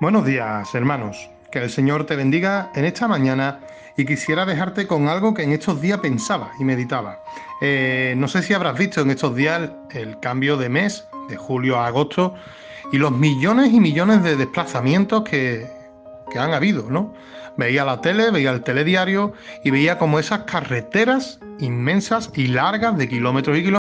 Buenos días, hermanos. Que el Señor te bendiga en esta mañana y quisiera dejarte con algo que en estos días pensaba y meditaba. Eh, no sé si habrás visto en estos días el, cambio de mes, de julio a agosto, y los millones y millones de desplazamientos que, que han habido, ¿no? Veía la tele, veía el telediario y veía como esas carreteras inmensas y largas de kilómetros y kilómetros